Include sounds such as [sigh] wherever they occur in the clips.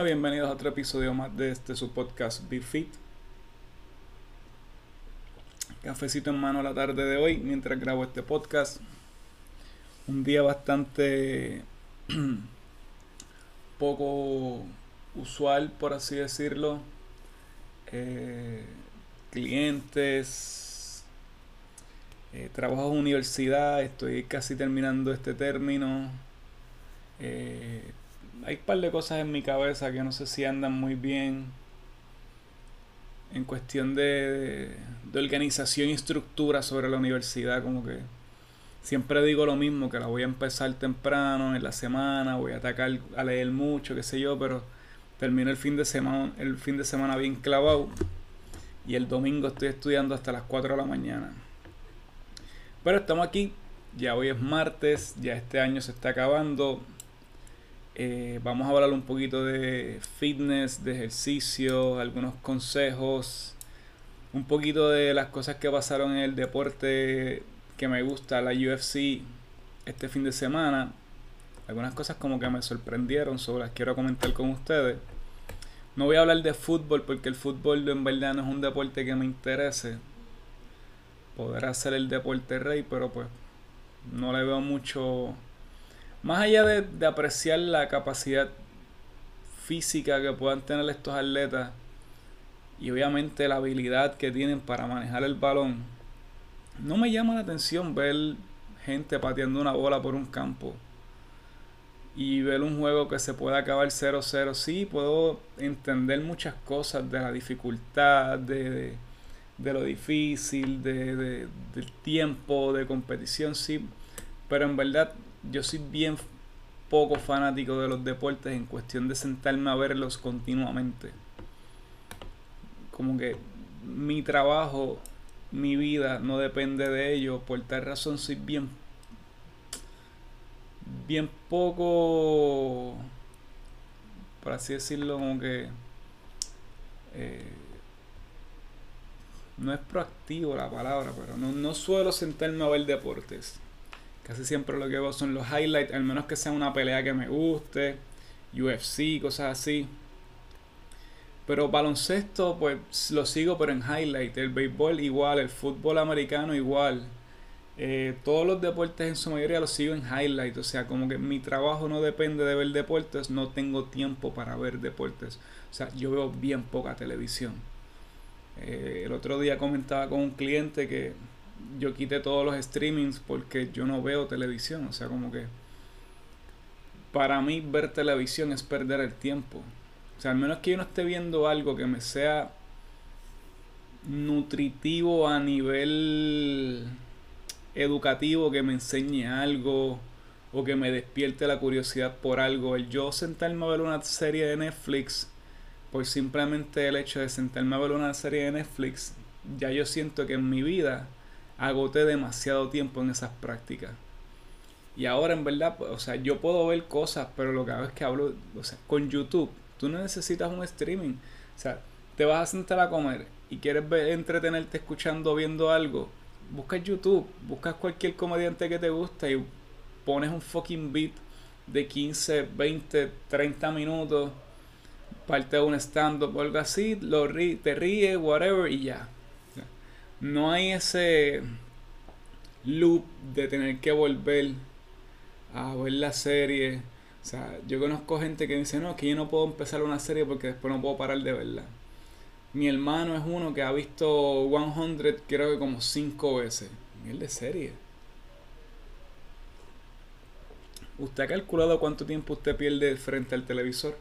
Bueno, bienvenidos a otro episodio más de este su podcast Be Fit. Cafecito en mano la tarde de hoy mientras grabo este podcast. Un día bastante [clears throat] poco usual, por así decirlo. Eh, clientes, eh, trabajo en universidad, estoy casi terminando este término. Eh, hay un par de cosas en mi cabeza que no sé si andan muy bien en cuestión de, de organización y estructura sobre la universidad, como que siempre digo lo mismo, que la voy a empezar temprano en la semana, voy a atacar a leer mucho, qué sé yo, pero termino el fin de semana, el fin de semana bien clavado y el domingo estoy estudiando hasta las 4 de la mañana. Pero estamos aquí, ya hoy es martes, ya este año se está acabando, eh, vamos a hablar un poquito de fitness, de ejercicio, algunos consejos, un poquito de las cosas que pasaron en el deporte que me gusta, la UFC, este fin de semana. Algunas cosas como que me sorprendieron, sobre las quiero comentar con ustedes. No voy a hablar de fútbol porque el fútbol en verdad no es un deporte que me interese. Podrá ser el deporte rey, pero pues no le veo mucho más allá de, apreciar la capacidad física que puedan tener estos atletas y obviamente la habilidad que tienen para manejar el balón, no me llama la atención ver gente pateando una bola por un campo y ver un juego que se pueda acabar 0-0. Sí, puedo entender muchas cosas de la dificultad, de, de, lo difícil, de, de, del tiempo de competición, sí, pero en verdad yo soy bien poco fanático de los deportes en cuestión de sentarme a verlos continuamente. Como que mi trabajo, mi vida no depende de ello. Por tal razón soy bien, bien poco, por así decirlo, como que eh, no es proactivo la palabra, pero no, no suelo sentarme a ver deportes. Casi siempre lo que veo son los highlights, al menos que sea una pelea que me guste, UFC, cosas así. Pero baloncesto, pues lo sigo, pero en highlight. El béisbol igual, el fútbol americano igual. Eh, todos los deportes en su mayoría los sigo en highlight. O sea, como que mi trabajo no depende de ver deportes, no tengo tiempo para ver deportes. O sea, yo veo bien poca televisión. Eh, el otro día comentaba con un cliente que yo quité todos los streamings porque yo no veo televisión. O sea, como que para mí ver televisión es perder el tiempo. O sea, al menos que yo no esté viendo algo que me sea nutritivo a nivel educativo, que me enseñe algo o que me despierte la curiosidad por algo. El yo sentarme a ver una serie de Netflix, por simplemente el hecho de sentarme a ver una serie de Netflix, ya yo siento que en mi vida agoté demasiado tiempo en esas prácticas. Y ahora en verdad, o sea, yo puedo ver cosas, pero lo que hago es que hablo, o sea, con YouTube, tú no necesitas un streaming. O sea, te vas a sentar a comer y quieres entretenerte escuchando, viendo algo, buscas YouTube, buscas cualquier comediante que te gusta y pones un fucking beat de 15, 20, 30 minutos, parte de un stand-up o algo así, lo te ríes, whatever, y ya no hay ese loop de tener que volver a ver la serie. O sea, yo conozco gente que dice, no, que yo no puedo empezar una serie porque después no puedo parar de verla. Mi hermano es uno que ha visto 100 creo que como 5 veces. el de serie. ¿Usted ha calculado cuánto tiempo usted pierde frente al televisor?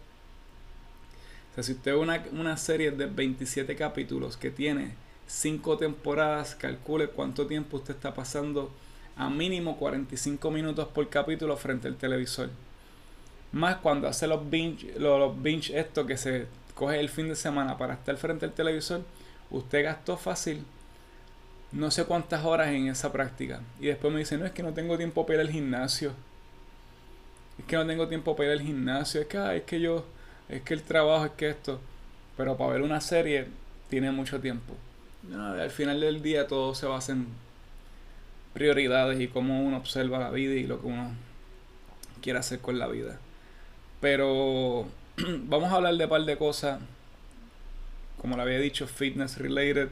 O sea, si usted ve una, una serie de 27 capítulos que tiene cinco temporadas, calcule cuánto tiempo usted está pasando a mínimo 45 minutos por capítulo frente al televisor. Más cuando hace los binge, los, binge esto que se coge el fin de semana para estar frente al televisor, usted gastó fácil no sé cuántas horas en esa práctica. Y después me dice, no, es que no tengo tiempo para ir al gimnasio. Es que no tengo tiempo para ir al gimnasio. Es que, es que yo, es que el trabajo, es que esto. Pero para ver una serie tiene mucho tiempo. Al final del día todo se basa en prioridades y cómo uno observa la vida y lo que uno quiere hacer con la vida. Pero [clears throat] vamos a hablar de un par de cosas, como le había dicho, fitness related.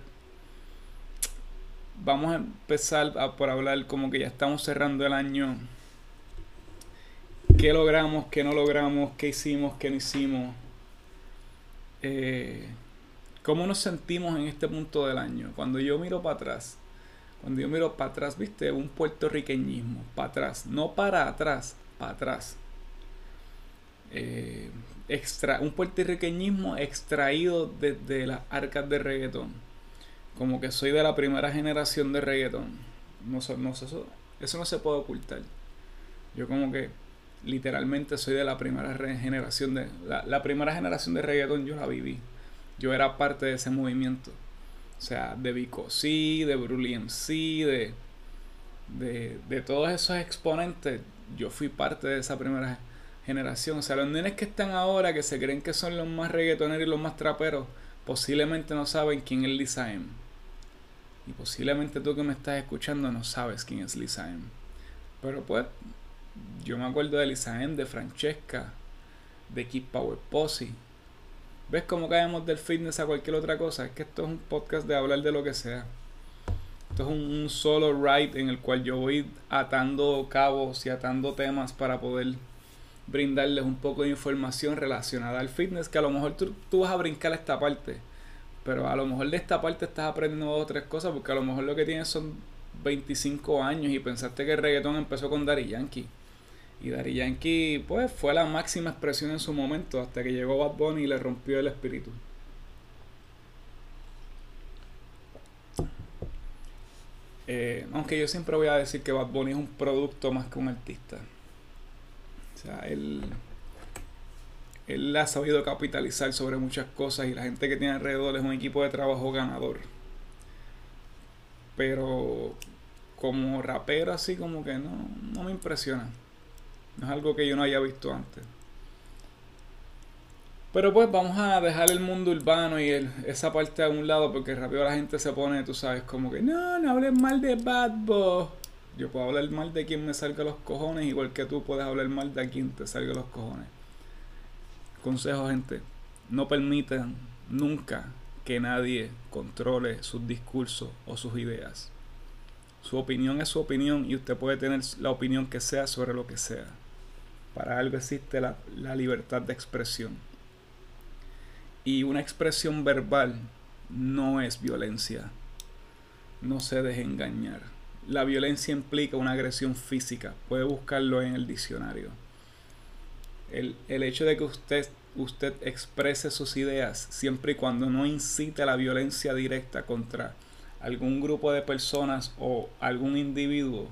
Vamos a empezar por hablar como que ya estamos cerrando el año. ¿Qué logramos? ¿Qué no logramos? ¿Qué hicimos? ¿Qué no hicimos? Eh, ¿Cómo nos sentimos en este punto del año? Cuando yo miro para atrás, cuando yo miro para atrás, viste, un puertorriqueñismo, para atrás, no para atrás, para atrás. Eh, extra, un puertorriqueñismo extraído desde las arcas de reggaetón. Como que soy de la primera generación de reggaetón. No, no, eso, eso no se puede ocultar. Yo como que literalmente soy de la primera generación de... La, la primera generación de reggaetón yo la viví. Yo era parte de ese movimiento. O sea, de Vico C, de Brully MC, de, de, de todos esos exponentes, yo fui parte de esa primera generación. O sea, los nenes que están ahora, que se creen que son los más reggaetoneros y los más traperos, posiblemente no saben quién es Lisa M. Y posiblemente tú que me estás escuchando no sabes quién es Lisa M. Pero pues, yo me acuerdo de Lisa M, de Francesca, de Keep Power Posse ¿Ves cómo caemos del fitness a cualquier otra cosa? Es que esto es un podcast de hablar de lo que sea. Esto es un, solo ride en el cual yo voy atando cabos y atando temas para poder brindarles un poco de información relacionada al fitness, que a lo mejor tú, tú vas a brincar esta parte, pero a lo mejor de esta parte estás aprendiendo dos o tres cosas, porque a lo mejor lo que tienes son 25 años y pensaste que el reggaetón empezó con Daddy Yankee. Y Daddy Yankee, pues, fue la máxima expresión en su momento, hasta que llegó Bad Bunny y le rompió el espíritu. Eh, aunque yo siempre voy a decir que Bad Bunny es un producto más que un artista. O sea, él, él ha sabido capitalizar sobre muchas cosas y la gente que tiene alrededor es un equipo de trabajo ganador. Pero como rapero así como que no, no me impresiona. No es algo que yo no haya visto antes. Pero pues vamos a dejar el mundo urbano y esa parte a un lado porque rápido la gente se pone, tú sabes, como que no, no hables mal de Bad Boy. Yo puedo hablar mal de quien me salga los cojones, igual que tú puedes hablar mal de quien te salga los cojones. Consejo, gente, no permitan nunca que nadie controle sus discursos o sus ideas. Su opinión es su opinión y usted puede tener la opinión que sea sobre lo que sea. Para algo existe la, libertad de expresión. Y una expresión verbal no es violencia. No se deje engañar. La violencia implica una agresión física. Puede buscarlo en el diccionario. El, el, hecho de que usted, usted exprese sus ideas siempre y cuando no incite a la violencia directa contra algún grupo de personas o algún individuo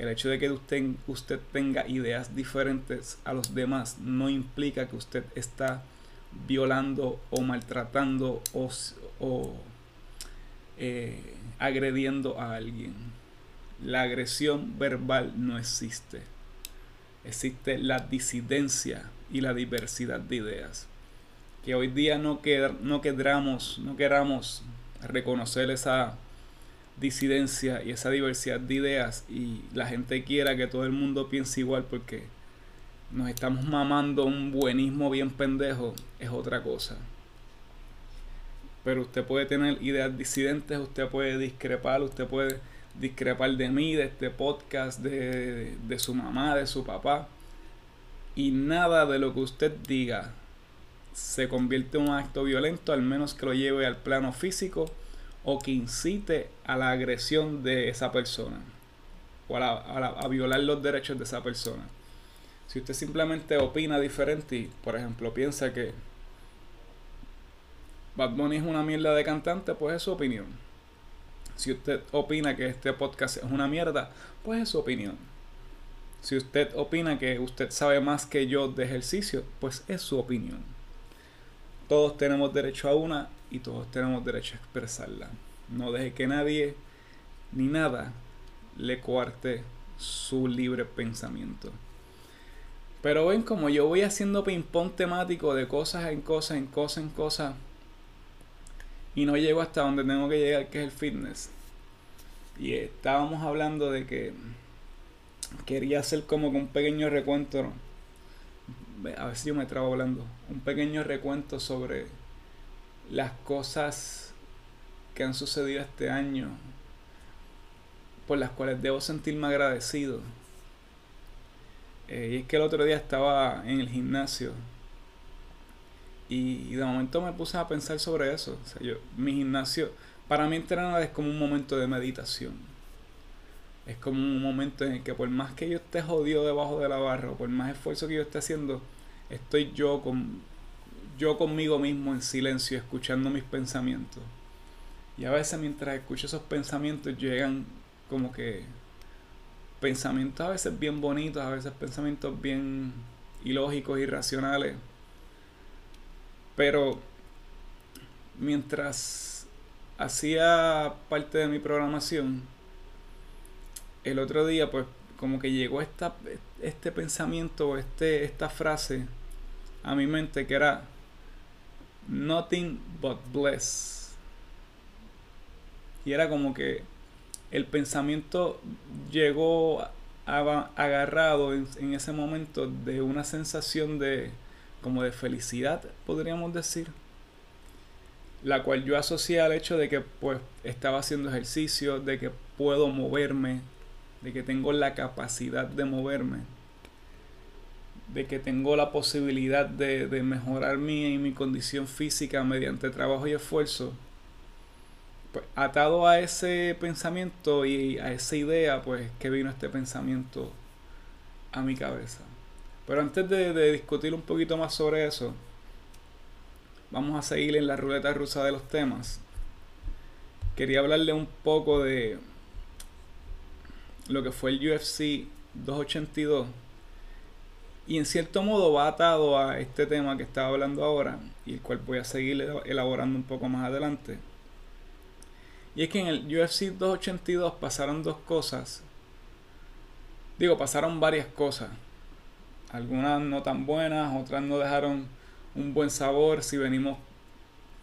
el hecho de que usted, usted tenga ideas diferentes a los demás no implica que usted está violando o maltratando o, eh, agrediendo a alguien. La agresión verbal no existe. Existe la disidencia y la diversidad de ideas. Que hoy día no, no, queramos, no queramos reconocer esa disidencia y esa diversidad de ideas y la gente quiera que todo el mundo piense igual porque nos estamos mamando un buenismo bien pendejo es otra cosa. Pero usted puede tener ideas disidentes, usted puede discrepar, usted puede discrepar de mí, de este podcast, de, de su mamá, de su papá. Y nada de lo que usted diga se convierte en un acto violento, al menos que lo lleve al plano físico o que incite a la agresión de esa persona o a, violar los derechos de esa persona. Si usted simplemente opina diferente y, por ejemplo, piensa que Bad Bunny es una mierda de cantante, pues es su opinión. Si usted opina que este podcast es una mierda, pues es su opinión. Si usted opina que usted sabe más que yo de ejercicio, pues es su opinión. Todos tenemos derecho a una y todos tenemos derecho a expresarla. No deje que nadie ni nada le coarte su libre pensamiento. Pero ven como yo voy haciendo ping-pong temático de cosas en cosas, en cosas, en cosas. Y no llego hasta donde tengo que llegar, que es el fitness. Y estábamos hablando de que quería hacer como un pequeño recuento a ver si yo me trabo hablando, un pequeño recuento sobre las cosas que han sucedido este año por las cuales debo sentirme agradecido. Eh, y es que el otro día estaba en el gimnasio y, de momento me puse a pensar sobre eso. Yo, mi gimnasio, para mí entrenar es como un momento de meditación. Es como un momento en el que por más que yo esté jodido debajo de la barra, o por más esfuerzo que yo esté haciendo, estoy yo con yo conmigo mismo en silencio, escuchando mis pensamientos. Y a veces mientras escucho esos pensamientos llegan como que pensamientos a veces bien bonitos, a veces pensamientos bien ilógicos, irracionales. Pero mientras hacía parte de mi programación, el otro día pues como que llegó esta, este pensamiento, este, esta frase a mi mente que era nothing but bliss. Y era como que el pensamiento llegó agarrado en, ese momento de una sensación de como de felicidad, podríamos decir, la cual yo asocié al hecho de que pues estaba haciendo ejercicio, de que puedo moverme, de que tengo la capacidad de moverme de que tengo la posibilidad de, mejorar mi, mi condición física mediante trabajo y esfuerzo, pues atado a ese pensamiento y a esa idea, pues que vino este pensamiento a mi cabeza. Pero antes de, de discutir un poquito más sobre eso, vamos a seguir en la ruleta rusa de los temas. Quería hablarle un poco de lo que fue el UFC 282 y en cierto modo va atado a este tema que estaba hablando ahora y el cual voy a seguir elaborando un poco más adelante. Y es que en el UFC 282 pasaron dos cosas. Digo, pasaron varias cosas. Algunas no tan buenas, otras no dejaron un buen sabor. Si venimos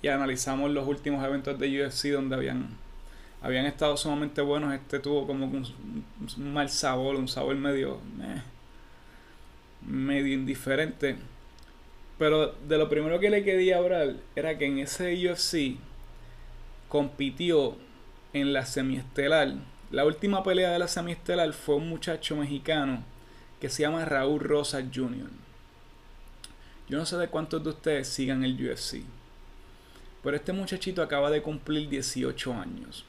y analizamos los últimos eventos de UFC donde habían, habían estado sumamente buenos, este tuvo como un, mal sabor, un sabor medio medio indiferente. Pero de lo primero que le quería hablar era que en ese UFC compitió en la semiestelar. La última pelea de la semiestelar fue un muchacho mexicano que se llama Raúl Rosa Jr. Yo no sé de cuántos de ustedes sigan el UFC. Pero este muchachito acaba de cumplir 18 años.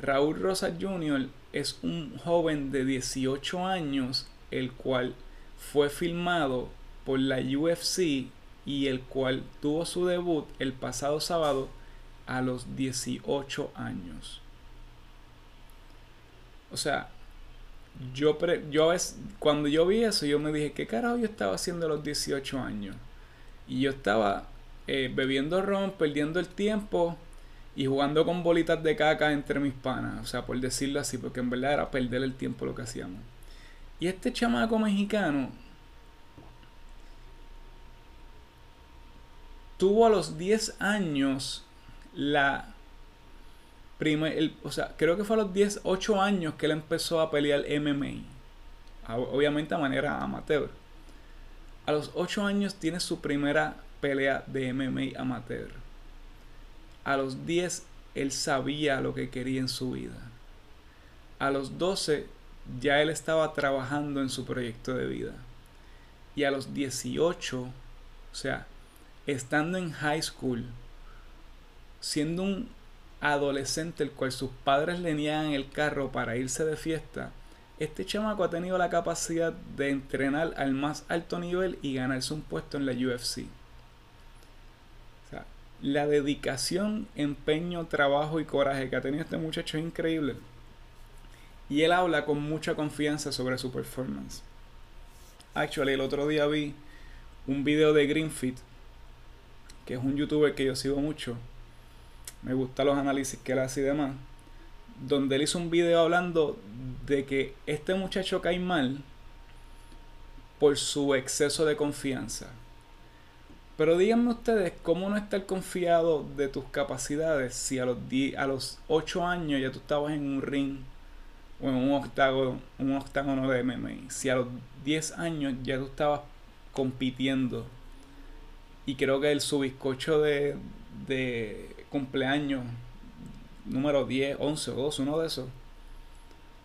Raúl Rosa Jr. es un joven de 18 años el cual fue filmado por la UFC y el cual tuvo su debut el pasado sábado a los 18 años. O sea, yo, yo cuando yo vi eso, yo me dije, ¿qué carajo yo estaba haciendo a los 18 años? Y yo estaba eh, bebiendo ron, perdiendo el tiempo y jugando con bolitas de caca entre mis panas. O sea, por decirlo así, porque en verdad era perder el tiempo lo que hacíamos. Y este chamaco mexicano tuvo a los 10 años la primer, o sea, creo que fue a los 10, 8 años que él empezó a pelear MMA. Obviamente a manera amateur. A los 8 años tiene su primera pelea de MMA amateur. A los 10 él sabía lo que quería en su vida. A los 12 ya él estaba trabajando en su proyecto de vida. Y a los 18, o sea, estando en high school, siendo un adolescente el cual sus padres le niegan el carro para irse de fiesta, este chamaco ha tenido la capacidad de entrenar al más alto nivel y ganarse un puesto en la UFC. O sea, la dedicación, empeño, trabajo y coraje que ha tenido este muchacho es increíble. Y él habla con mucha confianza sobre su performance. Actually, el otro día vi un video de Greenfit, que es un youtuber que yo sigo mucho. Me gustan los análisis que él hace y demás. Donde él hizo un video hablando de que este muchacho cae mal por su exceso de confianza. Pero díganme ustedes, ¿cómo no estar confiado de tus capacidades si a los, a los 8 años ya tú estabas en un ring o un octágono, un octágono de MMA. Si a los 10 años ya tú estabas compitiendo y creo que el subizcocho de, de cumpleaños número 10, 11 o 12, uno de esos,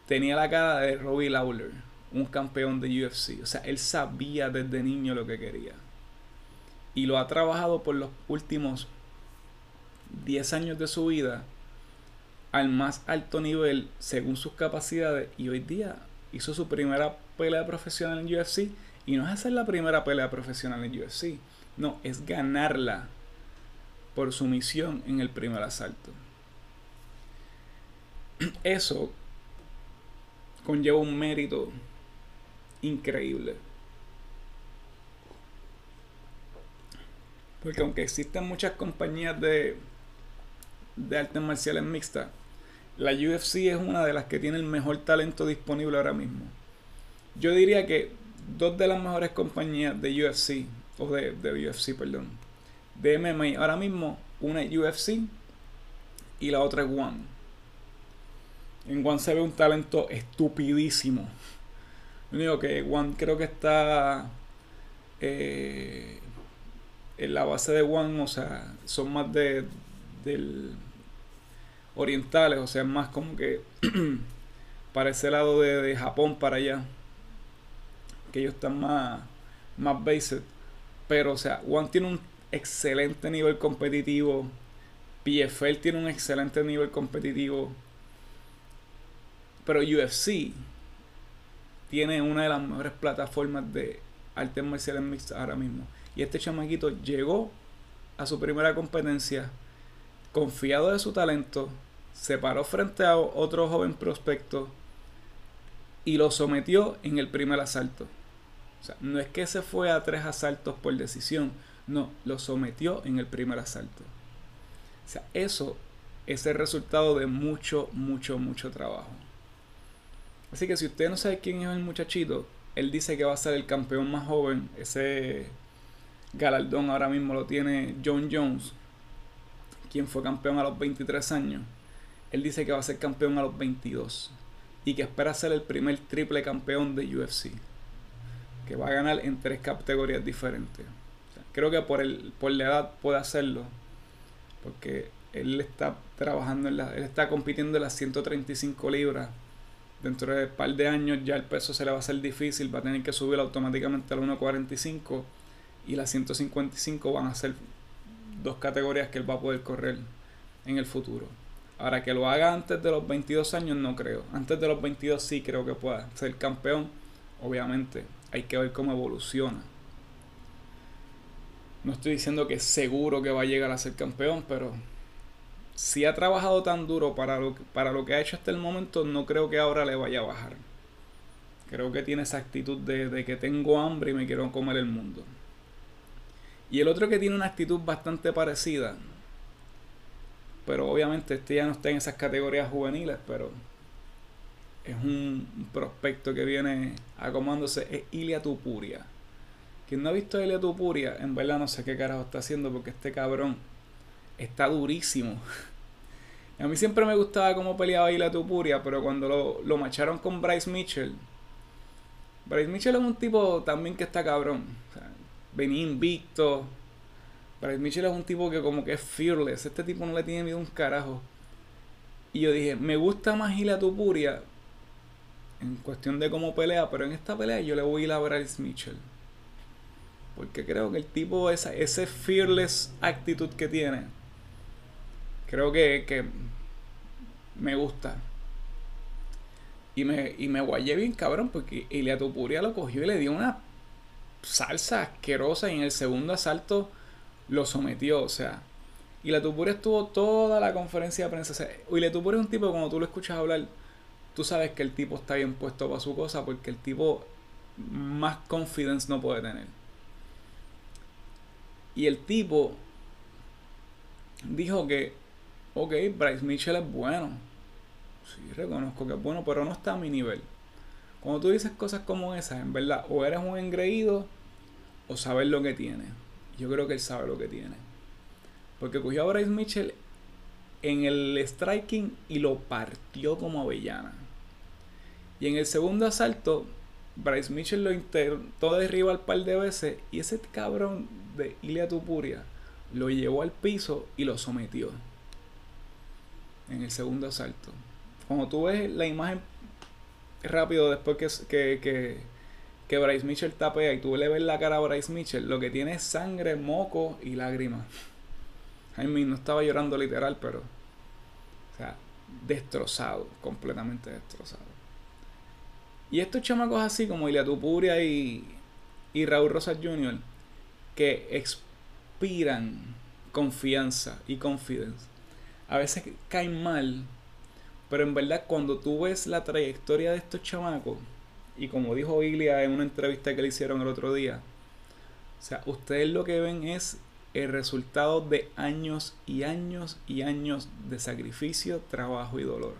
tenía la cara de Robbie Lawler, un campeón de UFC. O sea, él sabía desde niño lo que quería. Y lo ha trabajado por los últimos 10 años de su vida al más alto nivel según sus capacidades y hoy día hizo su primera pelea profesional en UFC y no es hacer la primera pelea profesional en UFC, no, es ganarla por su misión en el primer asalto. [clears throat] Eso conlleva un mérito increíble. Porque aunque existen muchas compañías de, de artes marciales mixtas, la UFC es una de las que tiene el mejor talento disponible ahora mismo. Yo diría que dos de las mejores compañías de UFC, o de, de UFC, perdón, de MMA ahora mismo, una es UFC y la otra es One. En One se ve un talento estupidísimo. Lo único que One creo que está eh, en la base de One, o sea, son más de del orientales, o sea, más como que [clears throat] para ese lado de, Japón para allá, que ellos están más, más. Pero, o sea, One tiene un excelente nivel competitivo, PFL tiene un excelente nivel competitivo, pero UFC tiene una de las mejores plataformas de artes marciales mixtas ahora mismo. Y este chamaquito llegó a su primera competencia confiado de su talento, se paró frente a otro joven prospecto y lo sometió en el primer asalto. O sea, no es que se fue a tres asaltos por decisión, no, lo sometió en el primer asalto. O sea, eso es el resultado de mucho, mucho, mucho trabajo. Así que si usted no sabe quién es el muchachito, él dice que va a ser el campeón más joven. Ese galardón ahora mismo lo tiene John Jones, quien fue campeón a los 23 años. Él dice que va a ser campeón a los 22 y que espera ser el primer triple campeón de UFC, que va a ganar en tres categorías diferentes. creo que por, el, por la edad puede hacerlo, porque él está trabajando en la, él está compitiendo en las 135 libras. Dentro de un par de años ya el peso se le va a hacer difícil, va a tener que subir automáticamente al 1.45 y las 155 van a ser dos categorías que él va a poder correr en el futuro. Ahora que lo haga antes de los 22 años no creo. Antes de los 22 sí creo que pueda ser campeón. Obviamente hay que ver cómo evoluciona. No estoy diciendo que seguro que va a llegar a ser campeón, pero si ha trabajado tan duro para lo, para lo que ha hecho hasta el momento, no creo que ahora le vaya a bajar. Creo que tiene esa actitud de, de que tengo hambre y me quiero comer el mundo. Y el otro que tiene una actitud bastante parecida pero obviamente este ya no está en esas categorías juveniles, pero es un prospecto que viene acomodándose, es Ilia Tupuria. Quien no ha visto a Ilia Tupuria, en verdad no sé qué carajo está haciendo porque este cabrón está durísimo. [laughs] a mí siempre me gustaba cómo peleaba Ilia Tupuria, pero cuando lo, lo macharon con Bryce Mitchell, Bryce Mitchell es un tipo también que está cabrón. venía invicto, Bryce Mitchell es un tipo que como que es fearless. Este tipo no le tiene miedo un carajo. Y yo dije, me gusta más Hila Tupuria en cuestión de cómo pelea, pero en esta pelea yo le voy a ir a Bryce Mitchell. Porque creo que el tipo, esa, ese fearless actitud que tiene, creo que, que me gusta. Y me, y me guayé bien cabrón porque Ilia Tupuria lo cogió y le dio una salsa asquerosa y en el segundo asalto lo sometió, o sea. Y la Tupuria estuvo toda la conferencia de prensa. O sea, y es un tipo cuando tú lo escuchas hablar, tú sabes que el tipo está bien puesto para su cosa porque el tipo más confidence no puede tener. Y el tipo dijo que, ok, Bryce Mitchell es bueno. Sí, reconozco que es bueno, pero no está a mi nivel. Cuando tú dices cosas como esas, en verdad, o eres un engreído o sabes lo que tienes. Yo creo que él sabe lo que tiene. Porque cogió a Bryce Mitchell en el striking y lo partió como avellana. Y en el segundo asalto, Bryce Mitchell lo intentó derribar un par de veces y ese cabrón de Ilia Tupuria lo llevó al piso y lo sometió en el segundo asalto. Cuando tú ves la imagen rápido después que, que, que, Bryce Mitchell tapea y tú le ves la cara a Bryce Mitchell, lo que tiene es sangre, moco y lágrimas. Mean, no estaba llorando literal, pero. O sea, destrozado, completamente destrozado. Y estos chamacos así como Ilia Tupuria y, y Raúl Rosas Jr., que expiran confianza y confidence, a veces caen mal, pero en verdad cuando tú ves la trayectoria de estos chamacos, y como dijo Ilia en una entrevista que le hicieron el otro día, o sea, ustedes lo que ven es el resultado de años y años y años de sacrificio, trabajo y dolor.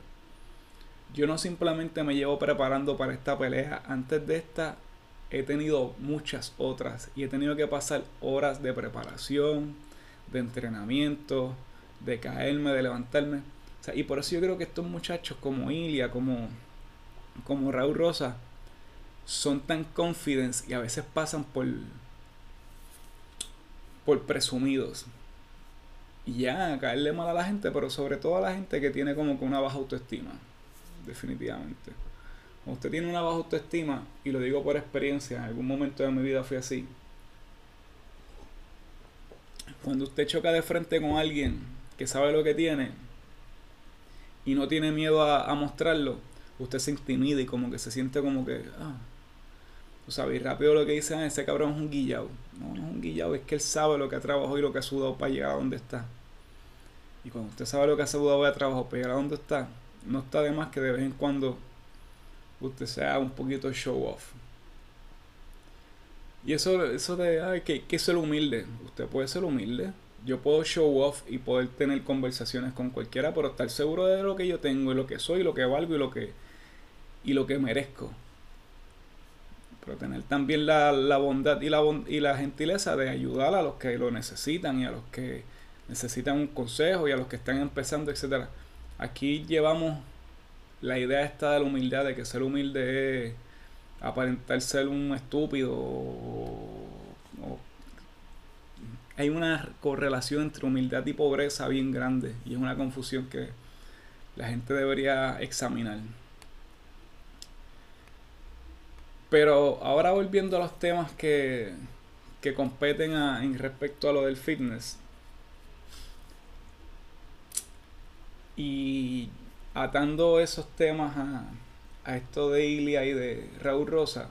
Yo no simplemente me llevo preparando para esta pelea. Antes de esta he tenido muchas otras y he tenido que pasar horas de preparación, de entrenamiento, de caerme, de levantarme. y por eso yo creo que estos muchachos como Ilia, como, como Raúl Rosa, son tan confident y a veces pasan por, por presumidos. Y ya, caerle mal a la gente, pero sobre todo a la gente que tiene como que una baja autoestima. Definitivamente. Cuando usted tiene una baja autoestima, y lo digo por experiencia, en algún momento de mi vida fui así. Cuando usted choca de frente con alguien que sabe lo que tiene y no tiene miedo a, mostrarlo, usted se intimida y como que se siente como que, ah, sabes, y rápido lo que dicen, ese cabrón es un guillado. No, no es un guillado, es que él sabe lo que ha trabajado y lo que ha sudado para llegar a donde está. Y cuando usted sabe lo que ha sudado y ha trabajado para llegar a donde está, no está de más que de vez en cuando usted sea un poquito show off. Y eso, eso de ay, que, que ser humilde. Usted puede ser humilde, yo puedo show off y poder tener conversaciones con cualquiera, pero estar seguro de lo que yo tengo y lo que soy, lo que valgo y lo que, y lo que merezco. Pero tener también la, la bondad y la, y la gentileza de ayudar a los que lo necesitan y a los que necesitan un consejo y a los que están empezando, etcétera. Aquí llevamos la idea esta de la humildad, de que ser humilde es aparentar ser un estúpido o hay una correlación entre humildad y pobreza bien grande y es una confusión que la gente debería examinar. Pero ahora volviendo a los temas que, que competen en respecto a lo del fitness. Y atando esos temas a, a esto de Ilia y de Raúl Rosa,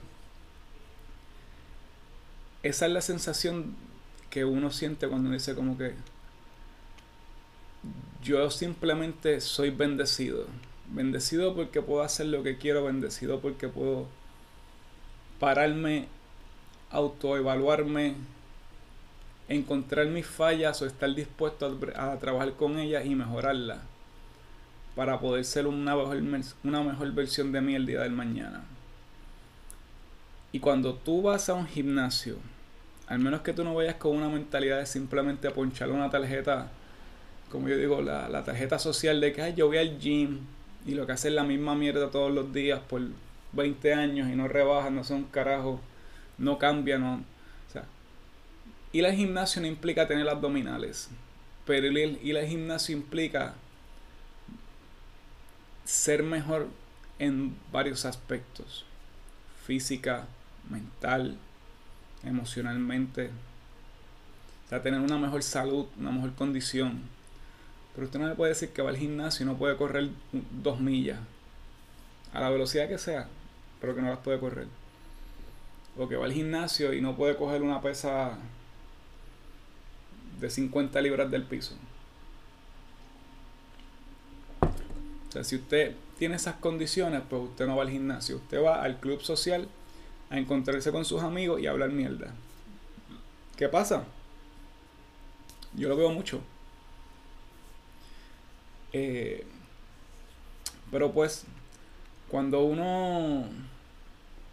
esa es la sensación que uno siente cuando dice como que yo simplemente soy bendecido. Bendecido porque puedo hacer lo que quiero, bendecido porque puedo pararme, autoevaluarme, encontrar mis fallas o estar dispuesto a, trabajar con ellas y mejorarlas para poder ser una mejor, una mejor versión de mí el día del mañana. Y cuando tú vas a un gimnasio, al menos que tú no vayas con una mentalidad de simplemente ponchar una tarjeta, como yo digo, la, la tarjeta social de que Ay, yo voy al gym y lo que hace es la misma mierda todos los días por 20 años y no rebaja, no son carajo, no cambia, no. O sea, ir al gimnasio no implica tener abdominales, pero ir, ir al gimnasio implica ser mejor en varios aspectos, física, mental, emocionalmente. O sea, tener una mejor salud, una mejor condición. Pero usted no le puede decir que va al gimnasio y no puede correr dos millas. A la velocidad que sea, pero que no las puede correr. O que va al gimnasio y no puede coger una pesa de 50 libras del piso. O sea, si usted tiene esas condiciones, pues usted no va al gimnasio. Usted va al club social a encontrarse con sus amigos y hablar mierda. ¿Qué pasa? Yo lo veo mucho. Eh, pero pues, cuando uno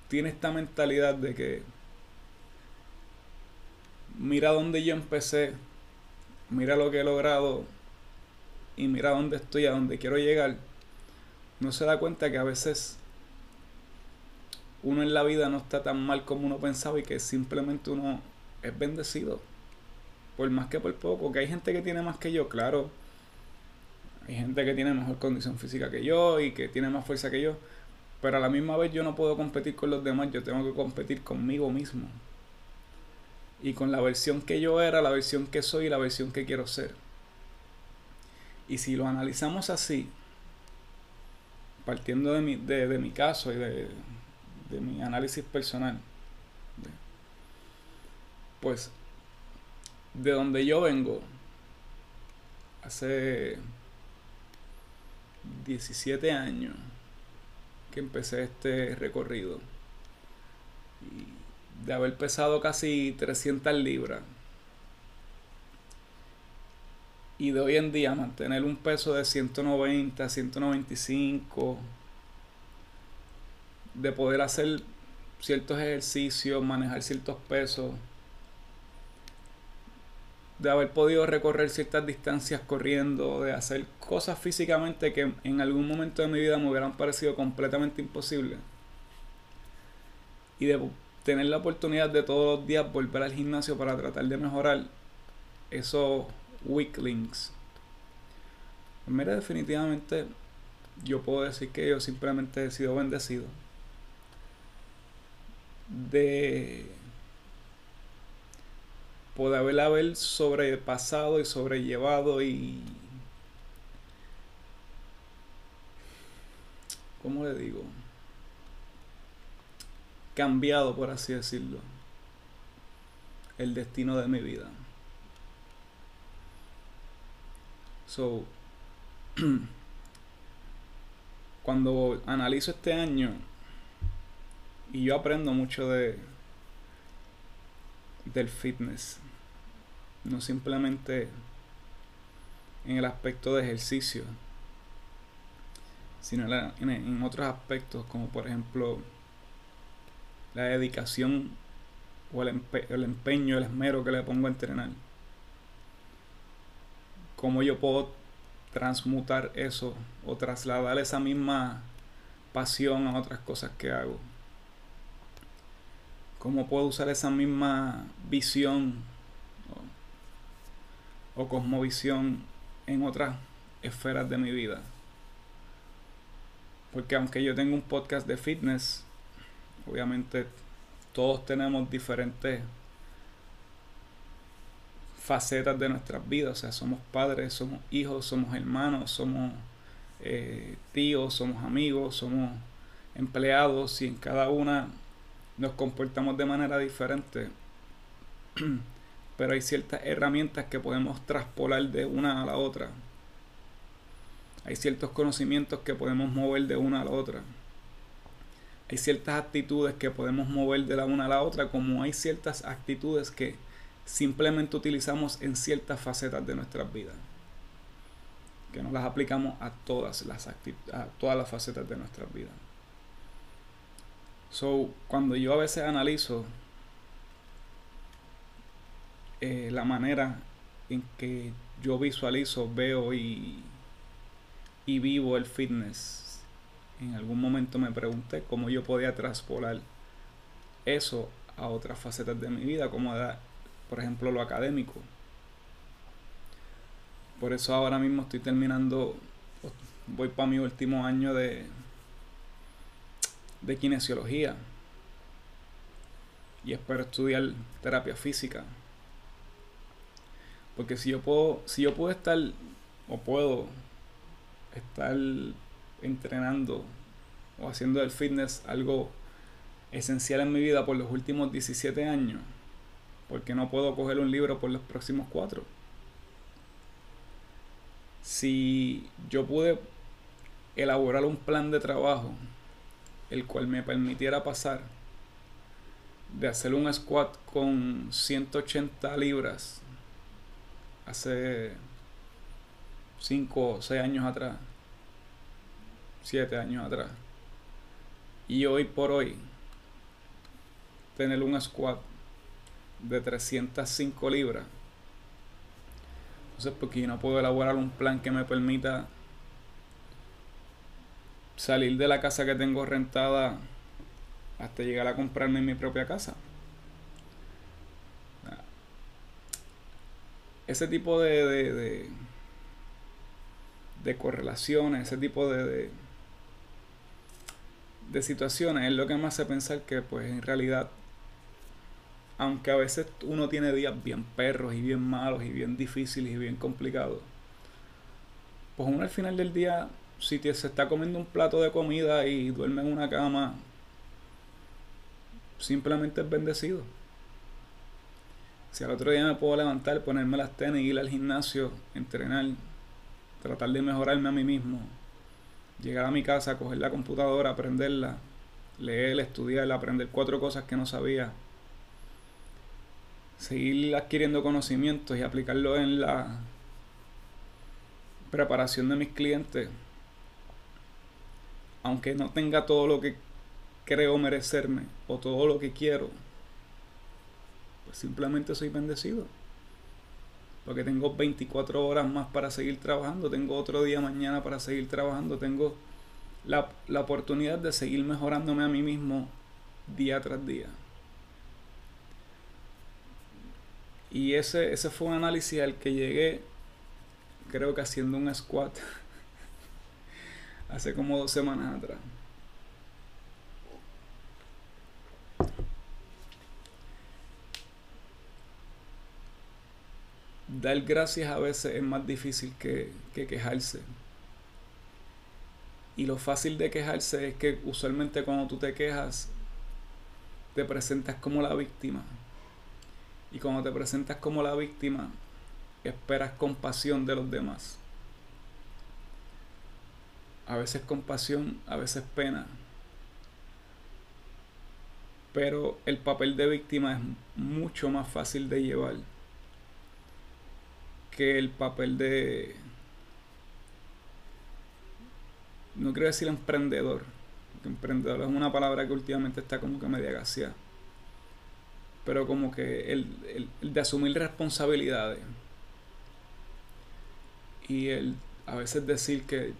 tiene esta mentalidad de que mira dónde yo empecé, mira lo que he logrado y mira dónde estoy, a dónde quiero llegar, no se da cuenta que a veces uno en la vida no está tan mal como uno pensaba y que simplemente uno es bendecido. Por más que por poco. Que hay gente que tiene más que yo, claro. Hay gente que tiene mejor condición física que yo y que tiene más fuerza que yo. Pero a la misma vez yo no puedo competir con los demás, yo tengo que competir conmigo mismo. Y con la versión que yo era, la versión que soy y la versión que quiero ser. Y si lo analizamos así, partiendo de mi, de, mi caso y de, de mi análisis personal, pues de donde yo vengo, hace 17 años que empecé este recorrido, y de haber pesado casi 300 libras, y de hoy en día mantener un peso de 190, 195, de poder hacer ciertos ejercicios, manejar ciertos pesos, de haber podido recorrer ciertas distancias corriendo, de hacer cosas físicamente que en algún momento de mi vida me hubieran parecido completamente imposibles. Y de tener la oportunidad de todos los días volver al gimnasio para tratar de mejorar eso weaklings. Pues mira, definitivamente yo puedo decir que yo simplemente he sido bendecido de poder haber sobrepasado y sobrellevado y ¿cómo le digo? cambiado por así decirlo el destino de mi vida. So, [clears throat] cuando analizo este año y yo aprendo mucho de del fitness, no simplemente en el aspecto de ejercicio, sino en, otros aspectos como por ejemplo la dedicación o el, el empeño, el esmero que le pongo a entrenar cómo yo puedo transmutar eso o trasladar esa misma pasión a otras cosas que hago. Cómo puedo usar esa misma visión o, cosmovisión en otras esferas de mi vida. Porque aunque yo tengo un podcast de fitness, obviamente todos tenemos diferentes facetas de nuestras vidas. O sea, somos padres, somos hijos, somos hermanos, somos eh, tíos, somos amigos, somos empleados y en cada una nos comportamos de manera diferente. [clears throat] Pero hay ciertas herramientas que podemos traspolar de una a la otra. Hay ciertos conocimientos que podemos mover de una a la otra. Hay ciertas actitudes que podemos mover de la una a la otra, como hay ciertas actitudes que simplemente utilizamos en ciertas facetas de nuestras vidas. Que no las aplicamos a todas las, a todas las facetas de nuestras vidas. So, cuando yo a veces analizo eh, la manera en que yo visualizo, veo y, y vivo el fitness, en algún momento me pregunté cómo yo podía traspolar eso a otras facetas de mi vida, como por ejemplo, lo académico. Por eso ahora mismo estoy terminando, voy para mi último año de, de kinesiología y espero estudiar terapia física. Porque si yo puedo, si yo puedo estar o puedo estar entrenando o haciendo del fitness algo esencial en mi vida por los últimos 17 años, porque no puedo coger un libro por los próximos cuatro. Si yo pude elaborar un plan de trabajo, el cual me permitiera pasar de hacer un squat con 180 libras hace 5 o 6 años atrás, 7 años atrás, y hoy por hoy tener un squat de 305 libras. Entonces, porque yo no puedo elaborar un plan que me permita salir de la casa que tengo rentada hasta llegar a comprarme mi propia casa. Ese tipo de, de, de, correlaciones, ese tipo de, de, situaciones es lo que me hace pensar que pues en realidad, aunque a veces uno tiene días bien perros y bien malos y bien difíciles y bien complicados, pues uno al final del día, si se está comiendo un plato de comida y duerme en una cama simplemente es bendecido. Si al otro día me puedo levantar, ponerme las tenis, ir al gimnasio, entrenar, tratar de mejorarme a mí mismo, llegar a mi casa, coger la computadora, aprenderla, leer, estudiar, aprender cuatro cosas que no sabía, seguir adquiriendo conocimientos y aplicarlo en la preparación de mis clientes, aunque no tenga todo lo que creo merecerme o todo lo que quiero, simplemente soy bendecido. Porque tengo 24 horas más para seguir trabajando, tengo otro día mañana para seguir trabajando, tengo la, la oportunidad de seguir mejorándome a mí mismo día tras día. Y ese, ese fue un análisis al que llegué, creo que haciendo un squat, [laughs] hace como dos semanas atrás. Dar gracias a veces es más difícil que, quejarse. Y lo fácil de quejarse es que usualmente cuando tú te quejas, te presentas como la víctima. Y cuando te presentas como la víctima, esperas compasión de los demás. A veces compasión, a veces pena. Pero el papel de víctima es mucho más fácil de llevar que el papel de... No quiero decir emprendedor, porque emprendedor es una palabra que últimamente está como que media gaseada. Pero como que el, el, de asumir responsabilidades. Y el a veces decir que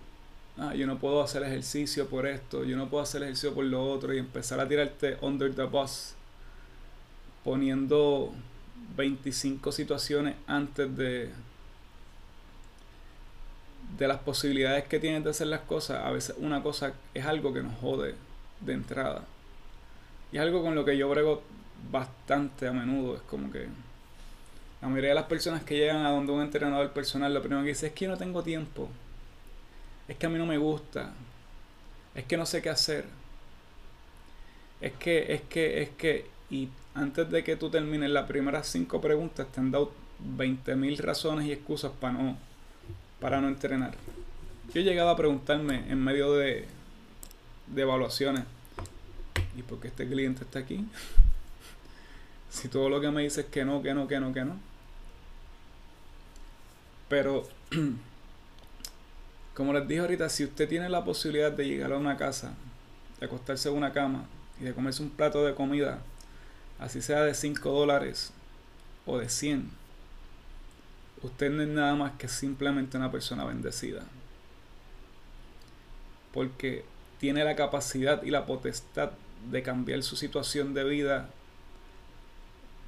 ah, yo no puedo hacer ejercicio por esto, yo no puedo hacer ejercicio por lo otro y empezar a tirarte under the bus poniendo 25 situaciones antes de, de las posibilidades que tienes de hacer las cosas, a veces una cosa es algo que nos jode de entrada. Y es algo con lo que yo brego bastante a menudo. Es como que la mayoría de las personas que llegan a donde un entrenador personal, lo primero que dice es que yo no tengo tiempo. Es que a mí no me gusta. Es que no sé qué hacer. Es que, es que, es que, y antes de que tú termines las primeras cinco preguntas, te han dado 20.000 razones y excusas para no, para no entrenar. Yo he llegado a preguntarme en medio de, de evaluaciones, ¿y por qué este cliente está aquí? [laughs] si todo lo que me dice es que no, que no, que no, que no. Pero, [clears throat] como les dije ahorita, si usted tiene la posibilidad de llegar a una casa, de acostarse en una cama y de comerse un plato de comida, así sea de 5 dólares o de 100, usted no es nada más que simplemente una persona bendecida. Porque tiene la capacidad y la potestad de cambiar su situación de vida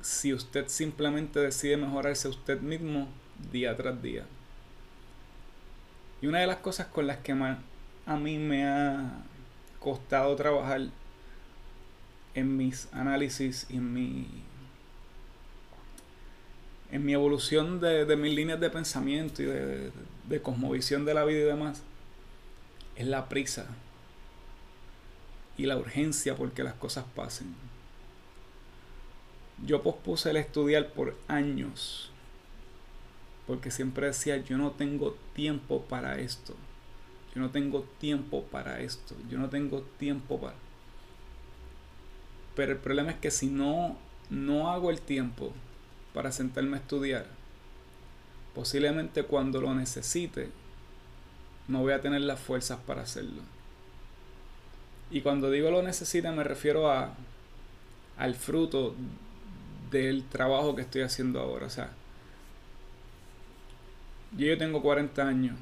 si usted simplemente decide mejorarse usted mismo día tras día. Y una de las cosas con las que a mí me ha costado trabajar en mis análisis y en mi en mi evolución de, mis líneas de pensamiento y de, de, cosmovisión de la vida y demás, es la prisa y la urgencia porque las cosas pasen. Yo pospuse el estudiar por años, porque siempre decía, yo no tengo tiempo para esto, yo no tengo tiempo para esto, yo no tengo tiempo para... Pero el problema es que si no, no hago el tiempo, para sentarme a estudiar, posiblemente cuando lo necesite, no voy a tener las fuerzas para hacerlo. Y cuando digo lo necesita me refiero a al fruto del trabajo que estoy haciendo ahora. O sea, yo tengo 40 años.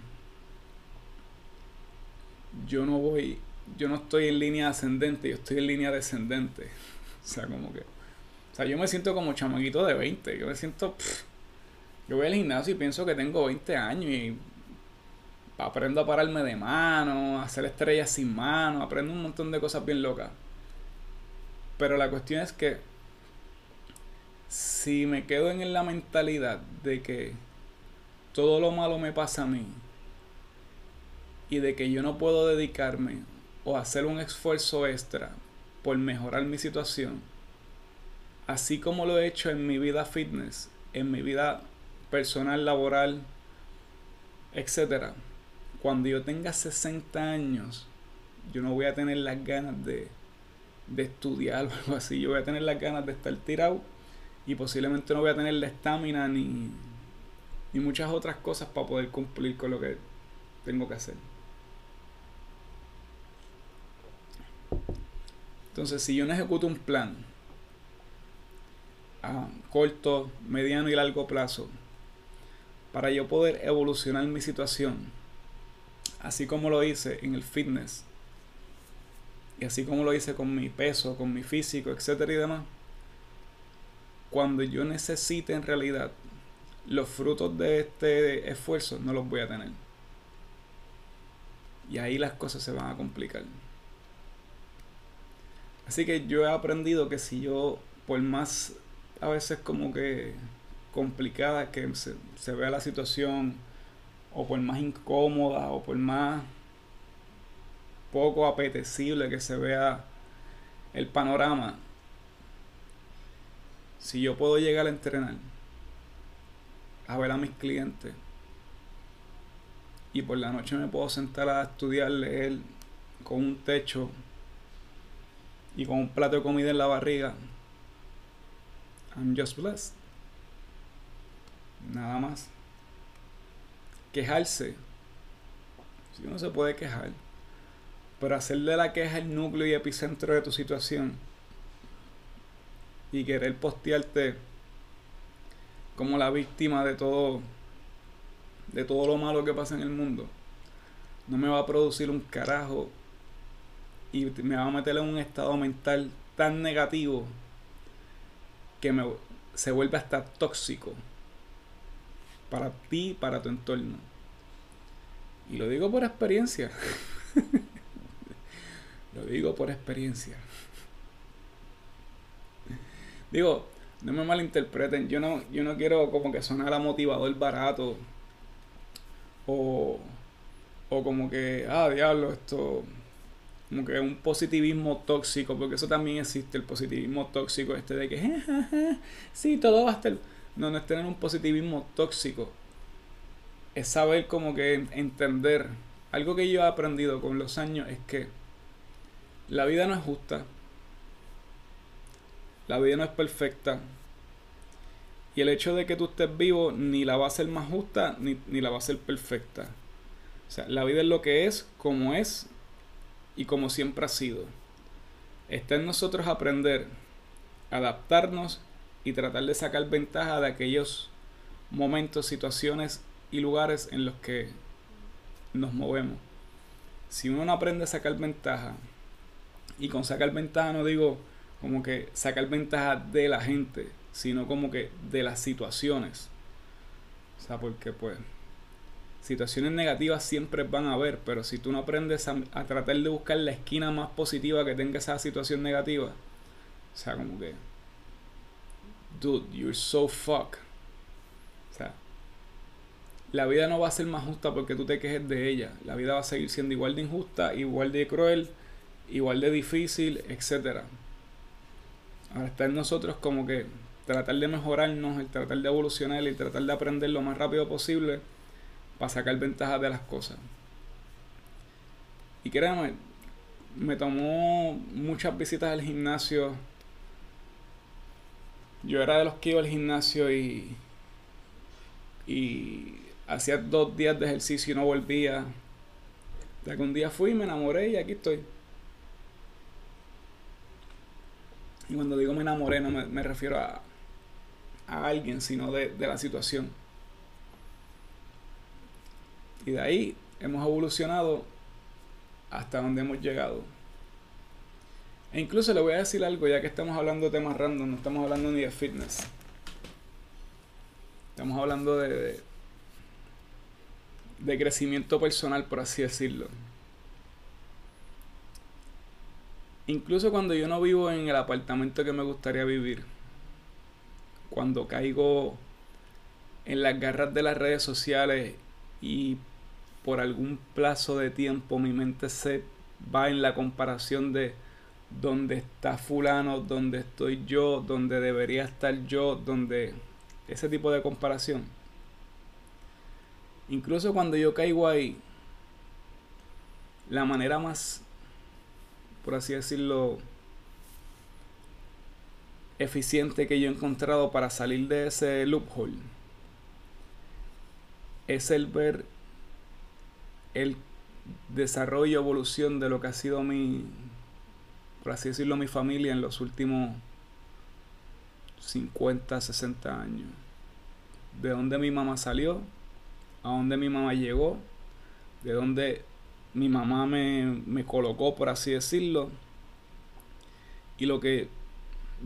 Yo no voy yo no estoy en línea ascendente, yo estoy en línea descendente. [laughs] O sea, como que... O sea, yo me siento como chamaquito de 20. Yo me siento... yo voy al gimnasio y pienso que tengo 20 años y aprendo a pararme de mano, a hacer estrellas sin mano, aprendo un montón de cosas bien locas. Pero la cuestión es que si me quedo en la mentalidad de que todo lo malo me pasa a mí y de que yo no puedo dedicarme o hacer un esfuerzo extra por mejorar mi situación, así como lo he hecho en mi vida fitness, en mi vida personal, laboral, etcétera, cuando yo tenga 60 años, yo no voy a tener las ganas de, de estudiar [laughs] o algo así. Yo voy a tener las ganas de estar tirado y posiblemente no voy a tener la estamina ni, ni muchas otras cosas para poder cumplir con lo que tengo que hacer. Entonces, si yo no ejecuto un plan corto, mediano y largo plazo, para yo poder evolucionar mi situación, así como lo hice en el fitness, y así como lo hice con mi peso, con mi físico, etcétera y demás, cuando yo necesite en realidad los frutos de este esfuerzo, no los voy a tener. Y ahí las cosas se van a complicar. Así que yo he aprendido que si yo, por más a veces como que complicada que se, se vea la situación, o por más incómoda, o por más poco apetecible que se vea el panorama, si yo puedo llegar a entrenar, a ver a mis clientes, y por la noche me puedo sentar a estudiar, leer con un techo y con un plato de comida en la barriga, I'm just blessed. Nada más. Quejarse. Si uno se puede quejar pero hacer de la queja el núcleo y epicentro de tu situación y querer postearte como la víctima de todo de todo lo malo que pasa en el mundo no me va a producir un carajo y me va a meter en un estado mental tan negativo que me, se vuelve hasta tóxico para ti, para tu entorno. Y lo digo por experiencia. [laughs] Lo digo por experiencia. Digo, no me malinterpreten, yo no, yo no quiero como que sonar a motivador barato. O, o como que, ah, diablo, esto. Como que un positivismo tóxico, porque eso también existe, el positivismo tóxico, este de que, [laughs] sí, todo va a estar. No, no es tener un positivismo tóxico. Es saber como que entender. Algo que yo he aprendido con los años es que la vida no es justa. La vida no es perfecta. Y el hecho de que tú estés vivo ni la va a ser más justa ni, ni la va a ser perfecta. O sea, la vida es lo que es, como es y como siempre ha sido. Está en nosotros aprender, adaptarnos y tratar de sacar ventaja de aquellos momentos, situaciones y lugares en los que nos movemos. Si uno no aprende a sacar ventaja y con sacar ventaja no digo como que sacar ventaja de la gente, sino como que de las situaciones. O sea, porque pues situaciones negativas siempre van a haber, pero si tú no aprendes a, tratar de buscar la esquina más positiva que tenga esa situación negativa, o sea, como que, dude, you're so fuck. O sea, la vida no va a ser más justa porque tú te quejes de ella. La vida va a seguir siendo igual de injusta, igual de cruel igual de difícil, etcétera. Ahora está en nosotros como que tratar de mejorarnos, el tratar de evolucionar y tratar de aprender lo más rápido posible para sacar ventajas de las cosas. Y créanme, me tomó muchas visitas al gimnasio. Yo era de los que iba al gimnasio y, y hacía dos días de ejercicio y no volvía. De que un día fui, me enamoré y aquí estoy. Y cuando digo me enamoré no me, refiero a, a alguien, sino de, de la situación. Y de ahí hemos evolucionado hasta donde hemos llegado. E incluso le voy a decir algo, ya que estamos hablando de temas random, no estamos hablando ni de fitness. Estamos hablando de, de crecimiento personal, por así decirlo. Incluso cuando yo no vivo en el apartamento que me gustaría vivir, cuando caigo en las garras de las redes sociales y por algún plazo de tiempo mi mente se va en la comparación de dónde está fulano, dónde estoy yo, dónde debería estar yo, donde ese tipo de comparación. Incluso cuando yo caigo ahí, la manera más, por así decirlo, eficiente que yo he encontrado para salir de ese loophole es el ver el desarrollo, evolución de lo que ha sido mi, por así decirlo, mi familia en los últimos 50, 60 años. De dónde mi mamá salió, a dónde mi mamá llegó, de dónde mi mamá me, me colocó, por así decirlo, y lo que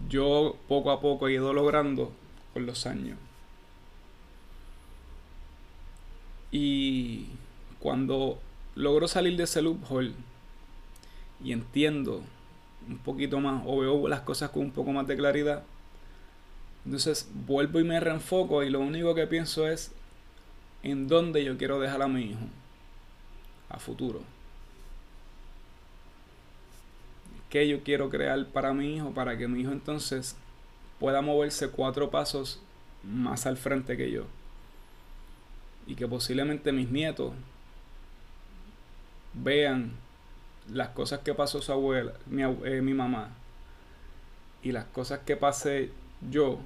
yo poco a poco he ido logrando con los años. Y cuando logro salir de ese loophole y entiendo un poquito más o veo las cosas con un poco más de claridad, entonces vuelvo y me reenfoco y lo único que pienso es en dónde yo quiero dejar a mi hijo a futuro. ¿Qué yo quiero crear para mi hijo? Para que mi hijo entonces pueda moverse cuatro pasos más al frente que yo y que posiblemente mis nietos vean las cosas que pasó su abuela, mi, eh, mi mamá, y las cosas que pasé yo,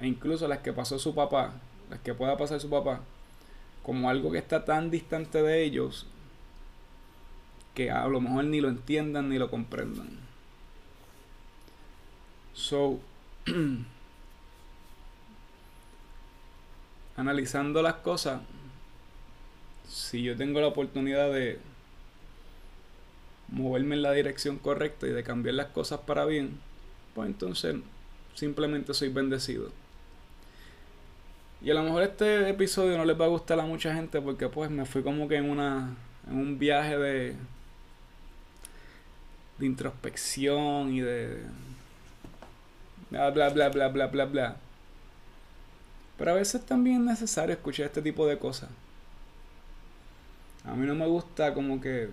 e incluso las que pasó su papá, las que pueda pasar su papá, como algo que está tan distante de ellos que a lo mejor ni lo entiendan ni lo comprendan. So, [clears throat] analizando las cosas, si yo tengo la oportunidad de moverme en la dirección correcta y de cambiar las cosas para bien, pues entonces simplemente soy bendecido. Y a lo mejor este episodio no les va a gustar a mucha gente porque pues me fui como que en una en un viaje de de introspección y de bla bla bla bla bla bla bla. Pero a veces también es necesario escuchar este tipo de cosas. A mí no me gusta como que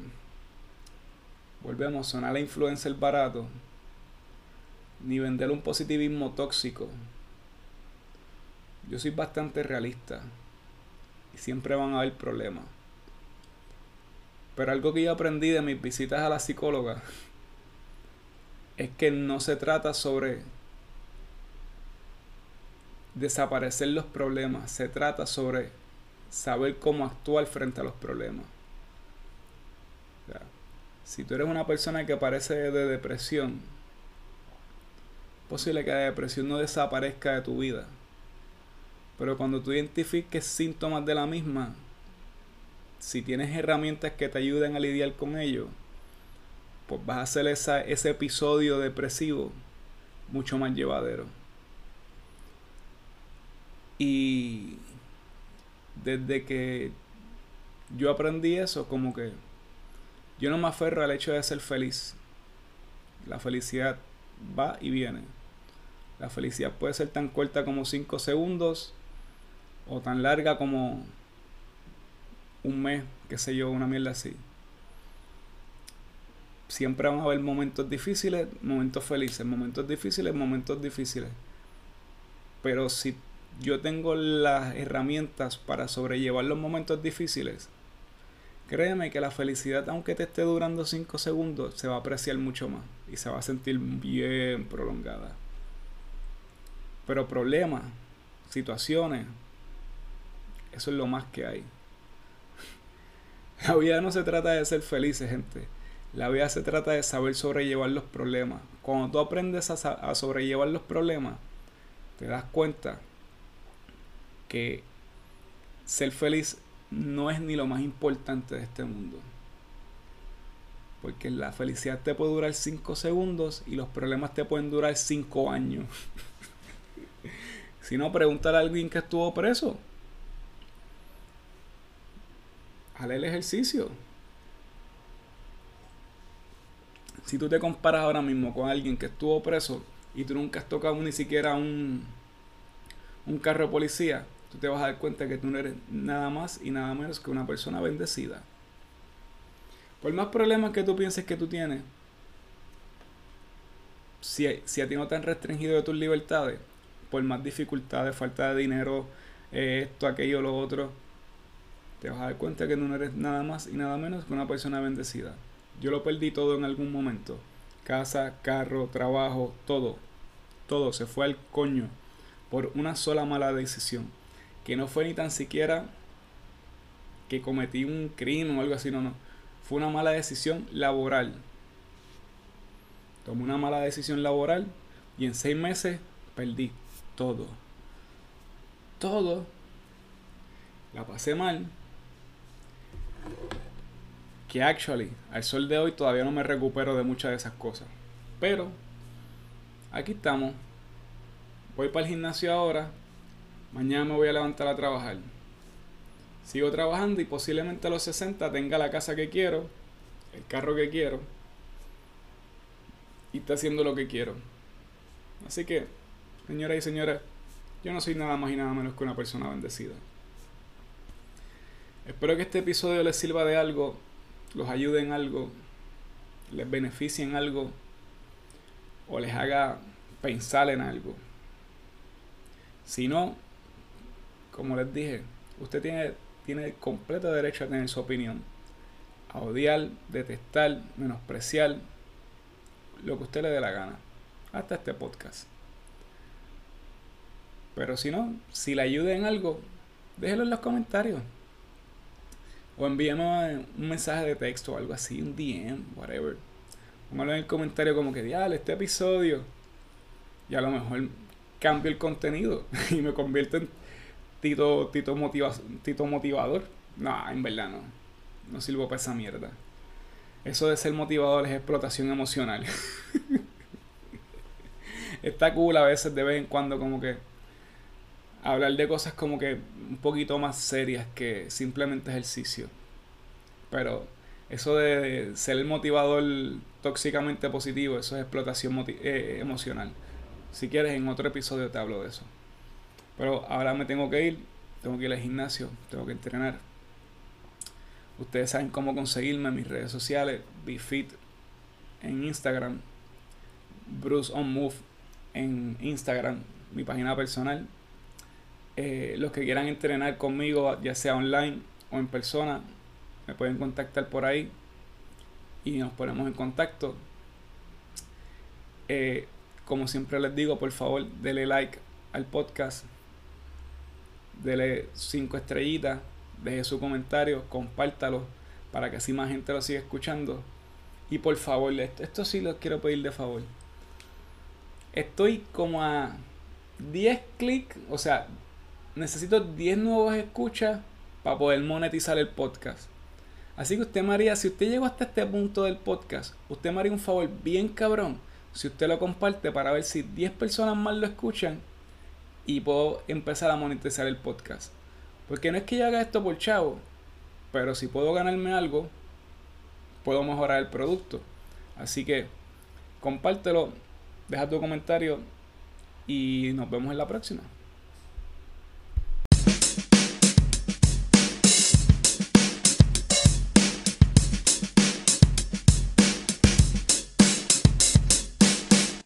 volvemos a sonar la influencer barato ni vender un positivismo tóxico. Yo soy bastante realista y siempre van a haber problemas. Pero algo que yo aprendí de mis visitas a la psicóloga [laughs] es que no se trata sobre desaparecer los problemas, se trata sobre saber cómo actuar frente a los problemas. si tú eres una persona que parece de depresión, es posible que la depresión no desaparezca de tu vida. Pero cuando tú identifiques síntomas de la misma, si tienes herramientas que te ayuden a lidiar con ello, pues vas a hacer ese episodio depresivo mucho más llevadero. Y desde que yo aprendí eso, como que yo no me aferro al hecho de ser feliz. La felicidad va y viene. La felicidad puede ser tan corta como 5 segundos o tan larga como un mes, qué sé yo, una mierda así. Siempre van a haber momentos difíciles, momentos felices, momentos difíciles, momentos difíciles. Pero si yo tengo las herramientas para sobrellevar los momentos difíciles, créeme que la felicidad, aunque te esté durando 5 segundos, se va a apreciar mucho más y se va a sentir bien prolongada. Pero problemas, situaciones, eso es lo más que hay. [laughs] La vida no se trata de ser felices, gente. La vida se trata de saber sobrellevar los problemas. Cuando tú aprendes a, a sobrellevar los problemas, te das cuenta ser feliz no es ni lo más importante de este mundo. Porque la felicidad te puede durar 5 segundos y los problemas te pueden durar 5 años. [laughs] si no, pregúntale a alguien que estuvo preso. Hale el ejercicio. Si tú te comparas ahora mismo con alguien que estuvo preso y tú nunca has tocado ni siquiera un, un carro de policía, tú te vas a dar cuenta que tú no eres nada más y nada menos que una persona bendecida. Por más problemas que tú pienses que tú tienes, si, si a ti no te han restringido de tus libertades, por más dificultades, falta de dinero, eh, esto, aquello, lo otro, te vas a dar cuenta que no eres nada más y nada menos que una persona bendecida. Yo lo perdí todo en algún momento. Casa, carro, trabajo, todo. Todo se fue al coño por una sola mala decisión. Que no fue ni tan siquiera que cometí un crimen o algo así, no, no. Fue una mala decisión laboral. Tomé una mala decisión laboral y en seis meses perdí todo. Todo. La pasé mal que actually, al sol de hoy todavía no me recupero de muchas de esas cosas. Pero, aquí estamos. Voy para el gimnasio ahora. Mañana me voy a levantar a trabajar. Sigo trabajando y posiblemente a los 60 tenga la casa que quiero, el carro que quiero. Y está haciendo lo que quiero. Así que, señoras y señores, yo no soy nada más y nada menos que una persona bendecida. Espero que este episodio les sirva de algo los ayude en algo, les beneficie en algo o les haga pensar en algo. Si no, como les dije, usted tiene, tiene completo derecho a tener su opinión. A odiar, detestar, menospreciar, lo que usted le dé la gana. Hasta este podcast. Pero si no, si le ayude en algo, déjelo en los comentarios. O envíame un mensaje de texto o algo así, un DM, whatever. Póngalo en el comentario como que, diale, este episodio. Y a lo mejor cambio el contenido [laughs] y me convierto en Tito, tito, tito motivador. No, en verdad no. No sirvo para esa mierda. Eso de ser motivador es explotación emocional. [laughs] Está cool a veces de vez en cuando como que hablar de cosas como que un poquito más serias que simplemente ejercicio. Pero eso de ser el motivador tóxicamente positivo, eso es explotación eh, emocional. Si quieres, en otro episodio te hablo de eso. Pero ahora me tengo que ir, tengo que ir al gimnasio, tengo que entrenar. Ustedes saben cómo conseguirme en mis redes sociales, BeFit en Instagram, Bruce on Move en Instagram, mi página personal, eh, los que quieran entrenar conmigo, ya sea online o en persona, me pueden contactar por ahí y nos ponemos en contacto. Eh, como siempre les digo, por favor, denle like al podcast, dele cinco estrellitas, deje su comentario, compártalo para que así más gente lo siga escuchando. Y por favor, esto, esto sí lo quiero pedir de favor. Estoy como a 10 clics, o sea, necesito 10 nuevos escuchas para poder monetizar el podcast. Así que usted María, si usted llegó hasta este punto del podcast, usted me haría un favor bien cabrón si usted lo comparte para ver si 10 personas más lo escuchan y puedo empezar a monetizar el podcast. Porque no es que yo haga esto por chavo, pero si puedo ganarme algo, puedo mejorar el producto. Así que compártelo, deja tu comentario y nos vemos en la próxima.